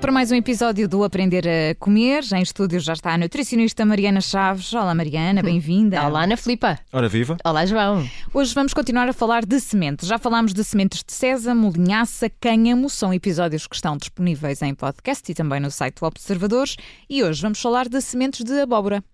para mais um episódio do Aprender a Comer. Em estúdio já está a nutricionista Mariana Chaves. Olá, Mariana, bem-vinda. Olá, Ana Filipa. Ora viva. Olá, João. Hoje vamos continuar a falar de sementes. Já falámos de sementes de sésamo, linhaça, cânhamo. São episódios que estão disponíveis em podcast e também no site do Observadores. E hoje vamos falar de sementes de abóbora.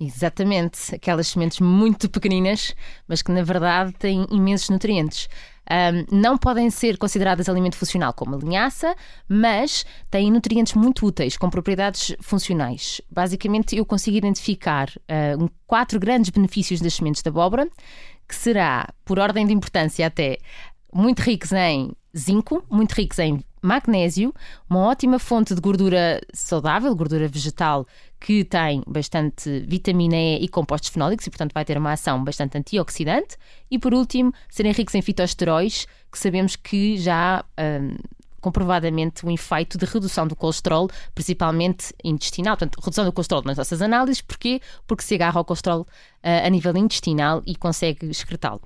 Exatamente, aquelas sementes muito pequeninas, mas que na verdade têm imensos nutrientes. Um, não podem ser consideradas alimento funcional como a linhaça, mas têm nutrientes muito úteis, com propriedades funcionais. Basicamente, eu consigo identificar uh, quatro grandes benefícios das sementes de abóbora, que será, por ordem de importância até, muito ricos em zinco, muito ricos em magnésio, uma ótima fonte de gordura saudável, gordura vegetal, que tem bastante vitamina E e compostos fenólicos e, portanto, vai ter uma ação bastante antioxidante. E, por último, serem ricos em fitosteróis, que sabemos que já. Hum, comprovadamente um efeito de redução do colesterol, principalmente intestinal. Portanto, redução do colesterol nas nossas análises, porquê? Porque se agarra ao colesterol uh, a nível intestinal e consegue excretá-lo.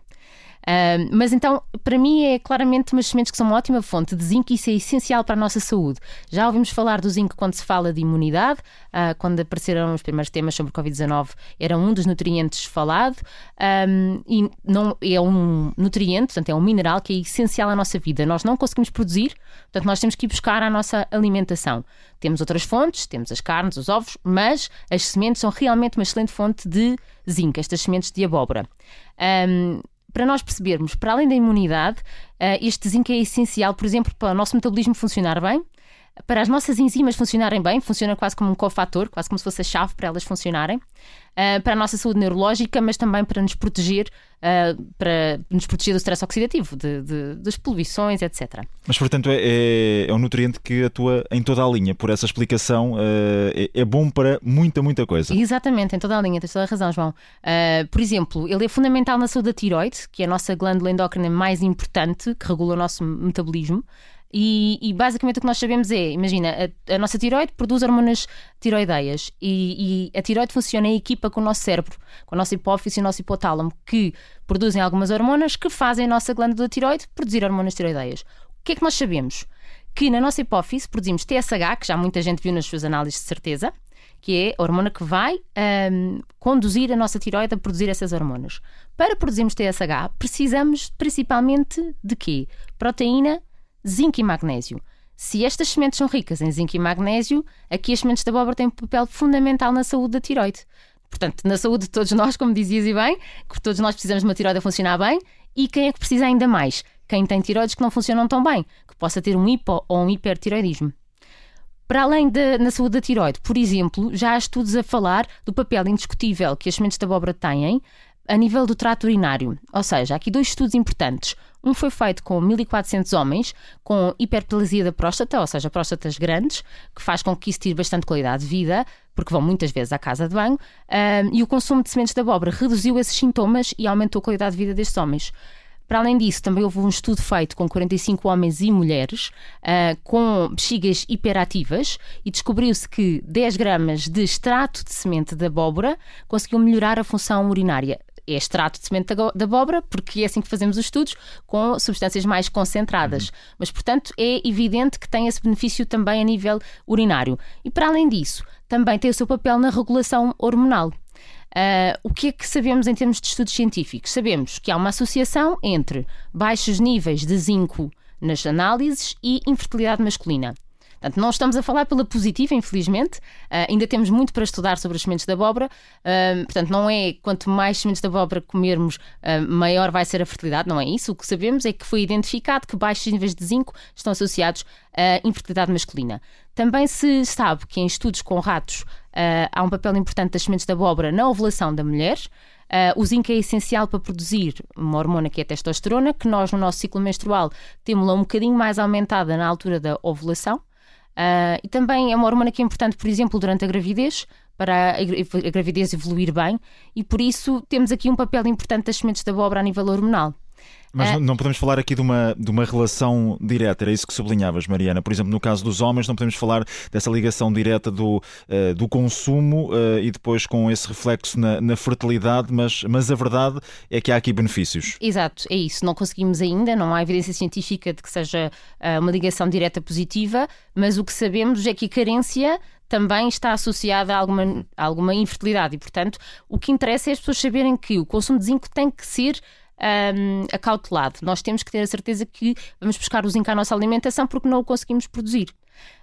Uh, mas então, para mim, é claramente umas sementes que são uma ótima fonte de zinco e isso é essencial para a nossa saúde. Já ouvimos falar do zinco quando se fala de imunidade, uh, quando apareceram os primeiros temas sobre o Covid-19, era um dos nutrientes falado um, e não, é um nutriente, portanto, é um mineral que é essencial à nossa vida. Nós não conseguimos produzir, portanto, nós temos que ir buscar a nossa alimentação. Temos outras fontes, temos as carnes, os ovos, mas as sementes são realmente uma excelente fonte de zinco, estas sementes de abóbora. Um, para nós percebermos, para além da imunidade, uh, este zinco é essencial, por exemplo, para o nosso metabolismo funcionar bem, para as nossas enzimas funcionarem bem, funciona quase como um cofator, quase como se fosse a chave para elas funcionarem, uh, para a nossa saúde neurológica, mas também para nos proteger, uh, para nos proteger do stress oxidativo, de, de, das poluições, etc. Mas, portanto, é, é, é, um nutriente que atua em toda a linha. Por essa explicação, uh, é, é, bom para muita, muita coisa. Exatamente, em toda a linha, tens toda a razão, João. por exemplo, ele é fundamental na saúde da tiroide, que é a nossa glândula endócrina mais importante, que regula o nosso metabolismo. E, e, basicamente o que nós sabemos é, imagina, a, a nossa tiroide produz hormonas tiroideias e, e, a tiroide funciona em equipa com o nosso cérebro, com a nossa hipófise e o nosso hipotálamo, que produzem algumas hormonas que fazem a nossa glândula tiroide produzir hormonas tiroideias. O que é que nós sabemos? Que na nossa hipófise produzimos TSH, que já muita gente viu nas suas análises de certeza, que é a hormona que vai um, conduzir a nossa tiroide a produzir essas hormonas. Para produzirmos TSH, precisamos principalmente de quê? Proteína zinco e magnésio. Se estas sementes são ricas em zinco e magnésio, aqui as sementes de abóbora têm um papel fundamental na saúde da tiroide. Portanto, na saúde de todos nós, como dizias e bem, que todos nós precisamos de uma tiroide a funcionar bem, e quem é que precisa ainda mais? Quem tem tiroides que não funcionam tão bem, que possa ter um hipo ou um hipertiroidismo. Para além da na saúde da tiroide, por exemplo, já há estudos a falar do papel indiscutível que as sementes de abóbora têm a nível do trato urinário. Ou seja, há aqui dois estudos importantes. Um foi feito com 1.400 homens com hiperplasia da próstata, ou seja, próstatas grandes, que faz com que isso tire bastante qualidade de vida, porque vão muitas vezes à casa de banho, um, e o consumo de sementes de abóbora reduziu esses sintomas e aumentou a qualidade de vida destes homens. Para além disso, também houve um estudo feito com 45 homens e mulheres uh, com bexigas hiperativas e descobriu-se que 10 gramas de extrato de semente de abóbora conseguiu melhorar a função urinária é extrato de semente de abóbora, porque é assim que fazemos os estudos, com substâncias mais concentradas. Uhum. Mas, portanto, é evidente que tem esse benefício também a nível urinário. E, para além disso, também tem o seu papel na regulação hormonal. Uh, o que é que sabemos em termos de estudos científicos? Sabemos que há uma associação entre baixos níveis de zinco nas análises e infertilidade masculina. Portanto, não estamos a falar pela positiva, infelizmente. Uh, ainda temos muito para estudar sobre as sementes de abóbora. Uh, portanto, não é quanto mais sementes de abóbora comermos, uh, maior vai ser a fertilidade. Não é isso. O que sabemos é que foi identificado que baixos níveis de zinco estão associados à infertilidade masculina. Também se sabe que em estudos com ratos há um papel importante das sementes de abóbora na ovulação da mulher. Uh, o zinco é essencial para produzir uma hormona que é a testosterona, que nós no nosso ciclo menstrual temos-la um bocadinho mais aumentada na altura da ovulação. Uh, e também é uma hormona que é importante, por exemplo, durante a gravidez, para a, gravidez evoluir bem, e por isso temos aqui um papel importante das sementes de abóbora a nível hormonal. Mas Ah. não- podemos falar aqui de uma, de uma relação direta, era isso que sublinhavas, Mariana. Por exemplo, no caso dos homens, não podemos falar dessa ligação direta do, eh, do consumo eh, e depois com esse reflexo na, na fertilidade, mas, mas a verdade é que há aqui benefícios. Exato, é isso. Não conseguimos ainda, não há evidência científica de que seja ah, uma ligação direta positiva, mas o que sabemos é que a carência também está associada a alguma, a alguma infertilidade e, portanto, o que interessa é as pessoas saberem que o consumo de zinco tem que ser ahm, acautelado. Nós temos que ter a certeza que vamos buscar o zinco à nossa alimentação porque não o conseguimos produzir.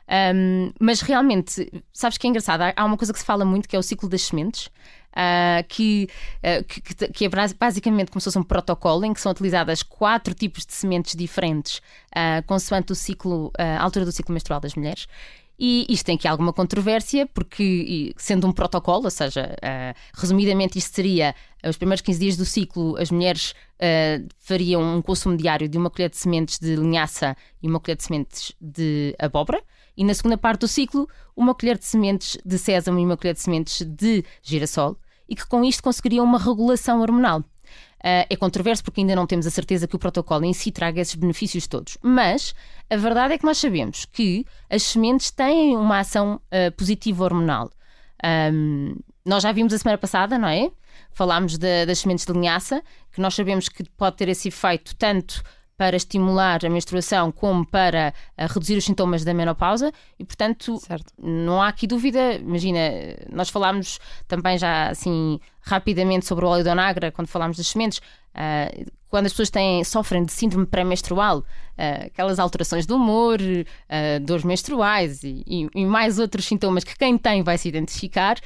Ahm, mas realmente, sabes que é engraçado? Há- uma coisa que se fala muito que é o ciclo das sementes. ah, que, ah, que, que- é basicamente como se fosse um protocolo em que são utilizadas quatro tipos de sementes diferentes ah, consoante o ciclo, a altura do ciclo menstrual das mulheres. E isto tem aqui alguma controvérsia, porque sendo um protocolo, ou seja, ah, resumidamente isto seria os primeiros 15 dias do ciclo, as mulheres ah, fariam um consumo diário de uma colher de sementes de linhaça e uma colher de sementes de abóbora, e na segunda parte do ciclo, uma colher de sementes de sésamo e uma colher de sementes de girassol, e que com isto conseguiriam uma regulação hormonal. Ah, é controverso porque ainda não temos a certeza que o protocolo em si traga esses benefícios todos. Mas a verdade é que nós sabemos que as sementes têm uma ação ah, positiva hormonal. Ahm, nós já vimos a semana passada, não é? Falámos da- das sementes de linhaça, que nós sabemos que pode ter esse efeito tanto para estimular a menstruação como para ah, reduzir os sintomas da menopausa e, portanto, Certo. não há aqui dúvida. Imagina, nós falámos também já assim rapidamente sobre o óleo de onagra quando falámos das sementes. ah, quando as pessoas têm, sofrem de síndrome pré-menstrual, ah, aquelas alterações do humor, ah, dores menstruais e, e- e mais outros sintomas que quem tem vai se identificar,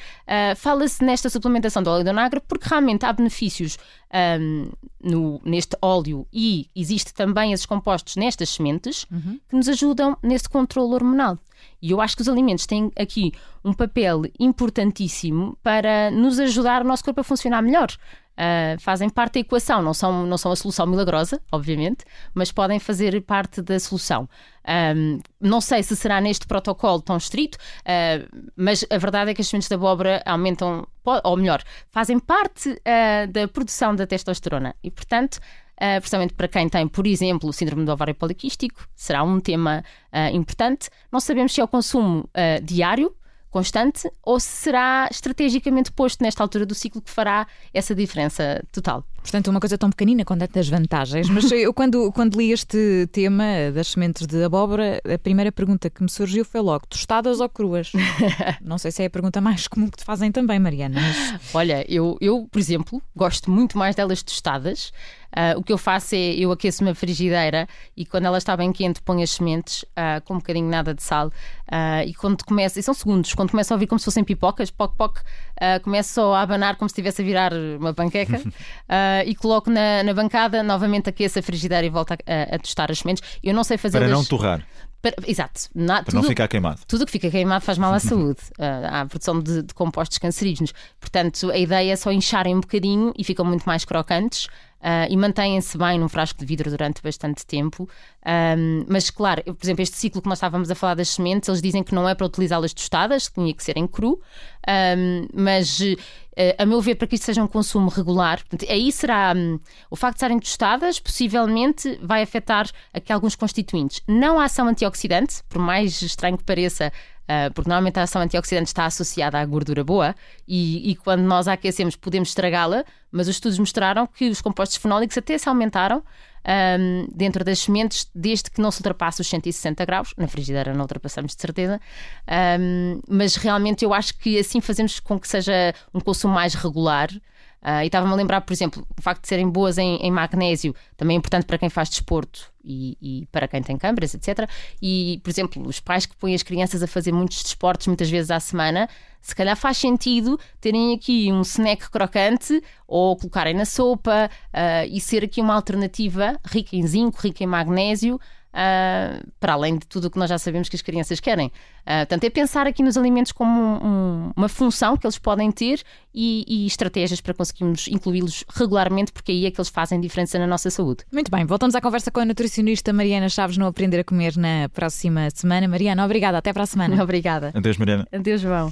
fala-se nesta suplementação do óleo de onagra porque realmente há benefícios ahm, no- neste óleo e existe também esses compostos nestas sementes que nos ajudam nesse controle hormonal. E eu acho que os alimentos têm aqui um papel importantíssimo para nos ajudar o nosso corpo a funcionar melhor. Ah, fazem parte da equação, não são, não são a solução milagrosa, obviamente, mas podem fazer parte da solução. Ahm, não sei se será neste protocolo tão estrito, ah, mas a verdade é que as sementes de abóbora aumentam, ou melhor, fazem parte ah, da produção da testosterona e, portanto, Uh, precisamente para quem tem, por exemplo, o síndrome do ovário poliquístico, será um tema uh, importante. Não sabemos se é o consumo uh, diário, constante, ou se será estrategicamente posto nesta altura do ciclo que fará essa diferença total. Portanto, uma coisa tão pequenina com tantas vantagens. Mas eu, quando, quando li este tema das sementes de abóbora, a primeira pergunta que me surgiu foi logo: tostadas ou cruas? Não sei se é a pergunta mais comum que te fazem também, Mariana. Mas... Olha, eu, eu, por exemplo, gosto muito mais delas tostadas. Ah, o que eu faço é eu aqueço uma frigideira e quando ela está bem quente ponho as sementes ah, com um bocadinho nada de sal. Ah, e quando começa, e são segundos, quando começa a ouvir como se fossem pipocas, poc poc, ah, começo a abanar como se estivesse a virar uma panqueca. E coloco na, na bancada, novamente aqueço a frigideira e volto a, a- a tostar as sementes. Eu não sei fazer Para não torrar, Exato, Na- para não tudo- ficar queimado. tudo o que fica queimado faz mal à saúde, ah, à produção de, de compostos cancerígenos. Portanto, a ideia é só incharem um bocadinho e ficam muito mais crocantes. ah, e mantêm-se bem num frasco de vidro durante bastante tempo. Ahm, mas, claro, eu, por exemplo, este ciclo que nós estávamos a falar das sementes, eles dizem que não é para utilizá-las tostadas, que tinha que ser em cru. Ahm, mas, eh, a meu ver, para que isto seja um consumo regular, portanto, aí será hum, o facto de serem tostadas, possivelmente vai afetar aqui alguns constituintes. Não a ação antioxidante, por mais estranho que pareça, ah, porque normalmente a ação antioxidante está associada à gordura boa e, e quando nós a aquecemos podemos estragá-la, mas os estudos mostraram que os compostos fenólicos até se aumentaram ahm, dentro das sementes, desde que não se ultrapasse os 160 graus. Na frigideira não ultrapassamos de certeza, Ahm, mas realmente eu acho que assim fazemos com que seja um consumo mais regular. Ah, e estava-me a lembrar, por exemplo, o facto de serem boas em, em magnésio também é importante para quem faz desporto e, e para quem tem câmaras, etc. E, por exemplo, os pais que põem as crianças a fazer muitos desportos muitas vezes à semana, se calhar faz sentido terem aqui um snack crocante ou colocarem na sopa ah, e ser aqui uma alternativa rica em zinco, rica em magnésio. ah, para além de tudo o que nós já sabemos que as crianças querem. Ah, portanto, é pensar aqui nos alimentos como um- um- uma função que eles podem ter e, e estratégias para conseguirmos incluí-los regularmente, porque aí é que eles fazem diferença na nossa saúde. Muito bem, voltamos à conversa com a nutricionista Mariana Chaves no Aprender a Comer na próxima semana. Mariana, obrigada. Até para a semana. Obrigada. Adeus, Mariana. Adeus, João.